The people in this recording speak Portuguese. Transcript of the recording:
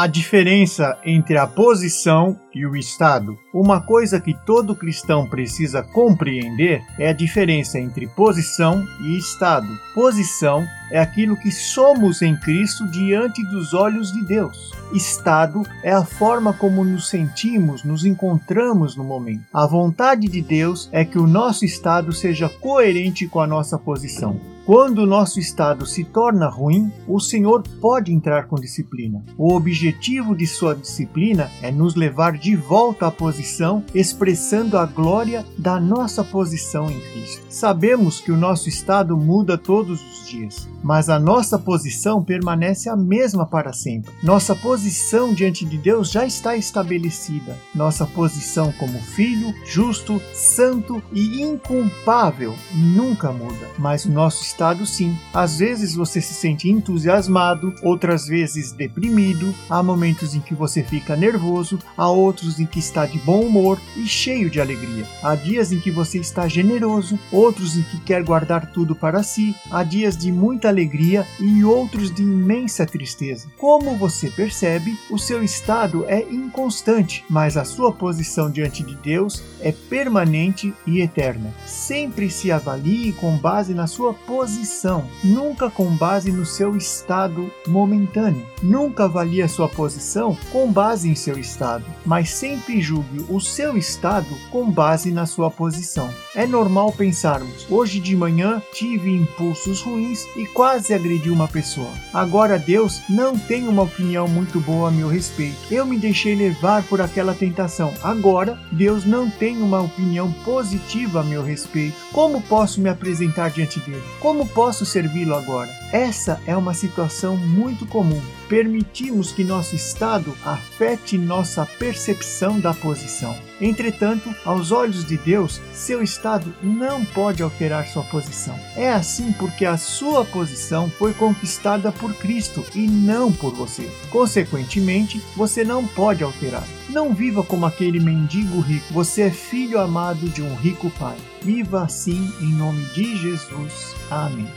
A diferença entre a posição e o estado. Uma coisa que todo cristão precisa compreender é a diferença entre posição e estado. Posição é aquilo que somos em Cristo diante dos olhos de Deus. Estado é a forma como nos sentimos, nos encontramos no momento. A vontade de Deus é que o nosso estado seja coerente com a nossa posição. Quando o nosso estado se torna ruim, o Senhor pode entrar com disciplina. O objetivo de sua disciplina é nos levar de volta à posição, expressando a glória da nossa posição em Cristo. Sabemos que o nosso estado muda todos os dias, mas a nossa posição permanece a mesma para sempre. Nossa posição diante de Deus já está estabelecida. Nossa posição como filho, justo, santo e inculpável nunca muda, mas o nosso estado sim. Às vezes você se sente entusiasmado, outras vezes deprimido, há momentos em que você fica nervoso, há outros em que está de bom humor e cheio de alegria. Há dias em que você está generoso, outros em que quer guardar tudo para si, há dias de muita alegria e outros de imensa tristeza. Como você percebe, o seu estado é inconstante, mas a sua posição diante de Deus é permanente e eterna. Sempre se avalie com base na sua posição, nunca com base no seu estado momentâneo. Nunca avalie a sua posição com base em seu estado, mas sempre julgue o seu estado com base na sua posição. É normal pensarmos: hoje de manhã tive impulsos ruins e quase agredi uma pessoa. Agora Deus não tem uma opinião muito boa a meu respeito. Eu me deixei levar por aquela tentação. Agora Deus não tem uma opinião positiva a meu respeito. Como posso me apresentar diante dele? Como posso servi-lo agora? Essa é uma situação muito comum. Permitimos que nosso estado afete nossa percepção da posição. Entretanto, aos olhos de Deus, seu estado não pode alterar sua posição. É assim porque a sua posição foi conquistada por Cristo e não por você. Consequentemente, você não pode alterar. Não viva como aquele mendigo rico. Você é filho amado de um rico pai. Viva assim em nome de Jesus. Amém.